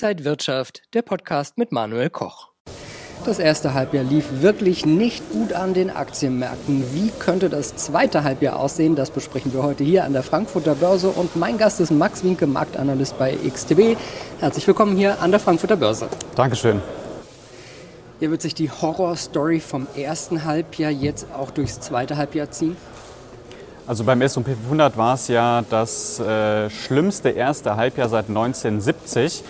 Inside Wirtschaft, der Podcast mit Manuel Koch. Das erste Halbjahr lief wirklich nicht gut an den Aktienmärkten. Wie könnte das zweite Halbjahr aussehen? Das besprechen wir heute hier an der Frankfurter Börse. Und mein Gast ist Max Winke, Marktanalyst bei XTB. Herzlich willkommen hier an der Frankfurter Börse. Dankeschön. Hier wird sich die Horrorstory vom ersten Halbjahr jetzt auch durchs zweite Halbjahr ziehen? Also beim S&P 500 war es ja das äh, schlimmste erste Halbjahr seit 1970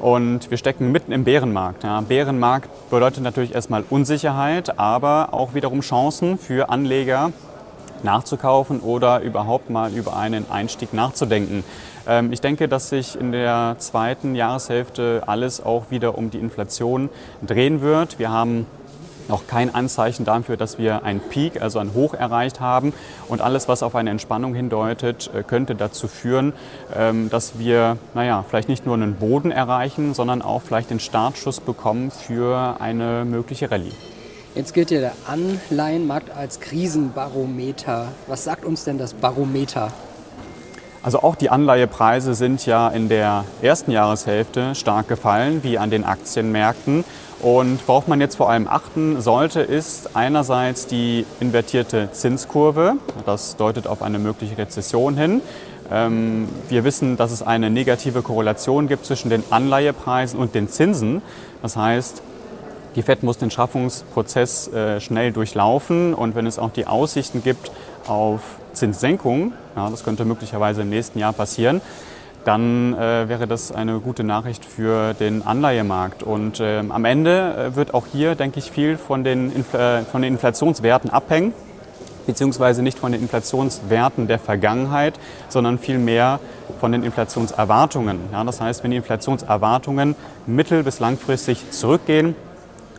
und wir stecken mitten im Bärenmarkt. Ja. Bärenmarkt bedeutet natürlich erstmal Unsicherheit, aber auch wiederum Chancen für Anleger nachzukaufen oder überhaupt mal über einen Einstieg nachzudenken. Ähm, ich denke, dass sich in der zweiten Jahreshälfte alles auch wieder um die Inflation drehen wird. Wir haben noch kein Anzeichen dafür, dass wir einen Peak, also ein Hoch erreicht haben. Und alles, was auf eine Entspannung hindeutet, äh, könnte dazu führen, ähm, dass wir, naja, vielleicht nicht nur einen Boden erreichen, sondern auch vielleicht den Startschuss bekommen für eine mögliche Rallye. Jetzt gilt ja der Anleihenmarkt als Krisenbarometer. Was sagt uns denn das Barometer? Also auch die Anleihepreise sind ja in der ersten Jahreshälfte stark gefallen, wie an den Aktienmärkten. Und worauf man jetzt vor allem achten sollte, ist einerseits die invertierte Zinskurve. Das deutet auf eine mögliche Rezession hin. Ähm, wir wissen, dass es eine negative Korrelation gibt zwischen den Anleihepreisen und den Zinsen. Das heißt, die FED muss den Schaffungsprozess äh, schnell durchlaufen und wenn es auch die Aussichten gibt auf Zinssenkungen, ja, das könnte möglicherweise im nächsten Jahr passieren, dann äh, wäre das eine gute Nachricht für den Anleihemarkt. Und äh, am Ende äh, wird auch hier, denke ich, viel von den, Infl äh, von den Inflationswerten abhängen, beziehungsweise nicht von den Inflationswerten der Vergangenheit, sondern vielmehr von den Inflationserwartungen. Ja, das heißt, wenn die Inflationserwartungen mittel- bis langfristig zurückgehen,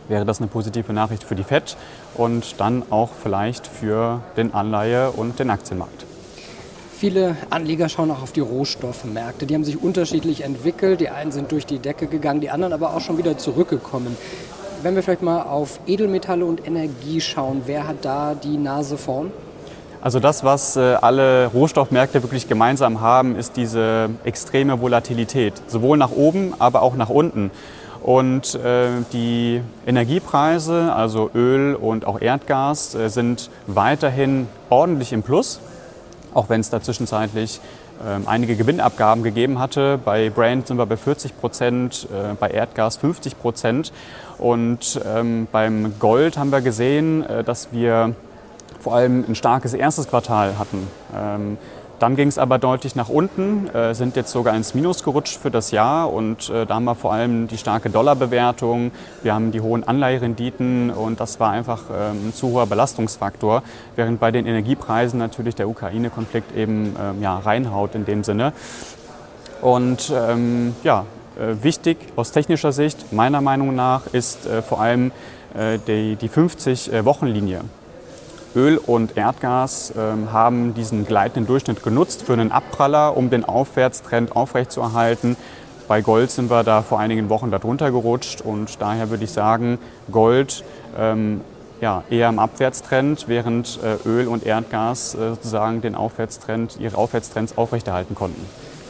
wäre das eine positive Nachricht für die FED und dann auch vielleicht für den Anleihe- und den Aktienmarkt. Viele Anleger schauen auch auf die Rohstoffmärkte. Die haben sich unterschiedlich entwickelt. Die einen sind durch die Decke gegangen, die anderen aber auch schon wieder zurückgekommen. Wenn wir vielleicht mal auf Edelmetalle und Energie schauen, wer hat da die Nase vorn? Also das, was äh, alle Rohstoffmärkte wirklich gemeinsam haben, ist diese extreme Volatilität. Sowohl nach oben, aber auch nach unten. Und äh, die Energiepreise, also Öl und auch Erdgas, äh, sind weiterhin ordentlich im Plus auch wenn es da zwischenzeitlich ähm, einige Gewinnabgaben gegeben hatte. Bei Brand sind wir bei 40 Prozent, äh, bei Erdgas 50 Prozent. Und ähm, beim Gold haben wir gesehen, äh, dass wir vor allem ein starkes erstes Quartal hatten. Ähm, dann ging es aber deutlich nach unten, äh, sind jetzt sogar ins Minus gerutscht für das Jahr und äh, da haben wir vor allem die starke Dollarbewertung, wir haben die hohen Anleiherenditen und das war einfach ähm, ein zu hoher Belastungsfaktor, während bei den Energiepreisen natürlich der Ukraine-Konflikt eben ähm, ja, reinhaut in dem Sinne. Und ähm, ja, äh, wichtig aus technischer Sicht, meiner Meinung nach, ist äh, vor allem äh, die, die 50-Wochen-Linie. Öl und Erdgas ähm, haben diesen gleitenden Durchschnitt genutzt für einen Abpraller, um den Aufwärtstrend aufrechtzuerhalten. Bei Gold sind wir da vor einigen Wochen darunter gerutscht und daher würde ich sagen, Gold ähm, ja, eher im Abwärtstrend, während äh, Öl und Erdgas äh, sozusagen den Aufwärtstrend, ihre Aufwärtstrends aufrechterhalten konnten.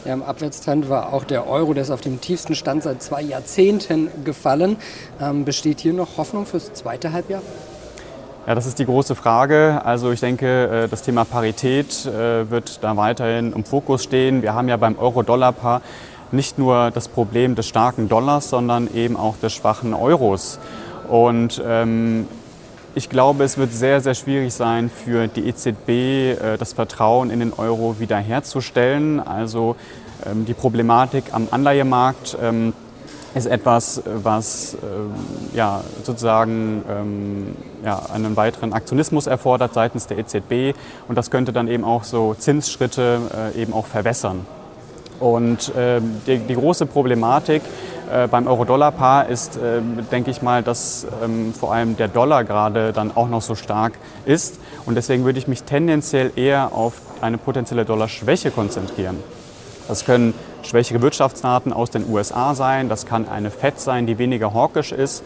Ja, Im Abwärtstrend war auch der Euro, der ist auf dem tiefsten Stand seit zwei Jahrzehnten gefallen. Ähm, besteht hier noch Hoffnung fürs zweite Halbjahr? Ja, das ist die große Frage. Also ich denke, äh, das Thema Parität äh, wird da weiterhin im Fokus stehen. Wir haben ja beim Euro-Dollar-Paar nicht nur das Problem des starken Dollars, sondern eben auch des schwachen Euros. Und ähm, ich glaube, es wird sehr, sehr schwierig sein für die EZB, äh, das Vertrauen in den Euro wiederherzustellen. Also ähm, die Problematik am Anleihemarkt. Ähm, ist etwas, was äh, ja, sozusagen ähm, ja, einen weiteren Aktionismus erfordert seitens der EZB und das könnte dann eben auch so Zinsschritte äh, eben auch verwässern. Und äh, die, die, große Problematik äh, beim Euro-Dollar-Paar ist, äh, denke ich mal, dass ähm, vor allem der Dollar gerade dann auch noch so stark ist und deswegen würde ich mich tendenziell eher auf eine potenzielle Dollarschwäche konzentrieren. Das können schwächere Wirtschaftsdaten aus den USA sein, das kann eine FED sein, die weniger hawkisch ist.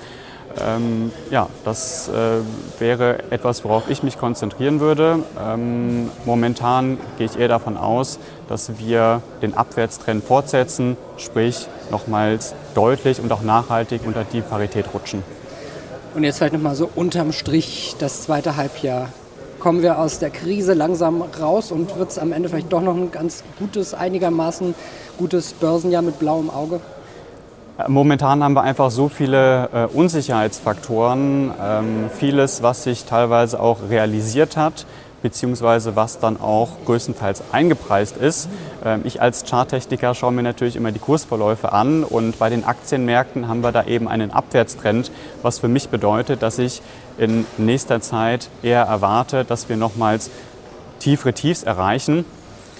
Ähm, ja, das äh, wäre etwas, worauf ich mich konzentrieren würde. Ähm, momentan gehe ich eher davon aus, dass wir den Abwärtstrend fortsetzen, sprich nochmals deutlich und auch nachhaltig unter die Parität rutschen. Und jetzt vielleicht nochmal so unterm Strich das zweite Halbjahr. Kommen wir aus der Krise langsam raus und wird es am Ende vielleicht doch noch ein ganz gutes, einigermaßen gutes Börsenjahr mit blauem Auge? Momentan haben wir einfach so viele äh, Unsicherheitsfaktoren, ähm, vieles, was sich teilweise auch realisiert hat, beziehungsweise was dann auch größtenteils eingepreist ist. Ähm, ich als Charttechniker schaue mir natürlich immer die Kursverläufe an und bei den Aktienmärkten haben wir da eben einen Abwärtstrend, was für mich bedeutet, dass ich in nächster Zeit eher erwarte, dass wir nochmals tiefere Tiefs erreichen.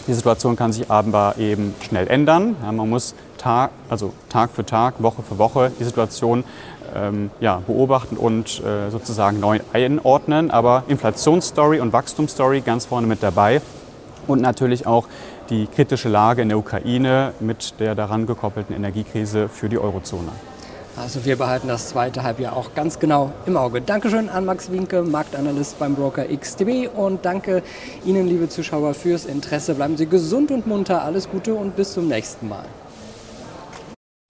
Die Situation kann sich aber eben schnell ändern. Ja, man muss Tag, also Tag für Tag, Woche für Woche die Situation ähm, ja, beobachten und äh, sozusagen neu einordnen. Aber Inflationsstory und Wachstumsstory ganz vorne mit dabei. Und natürlich auch die kritische Lage in der Ukraine mit der daran gekoppelten Energiekrise für die Eurozone. Also wir behalten das zweite Halbjahr auch ganz genau im Auge. Dankeschön an Max Winke, Marktanalyst beim Broker XTB und danke Ihnen, liebe Zuschauer, fürs Interesse. Bleiben Sie gesund und munter, alles Gute und bis zum nächsten Mal.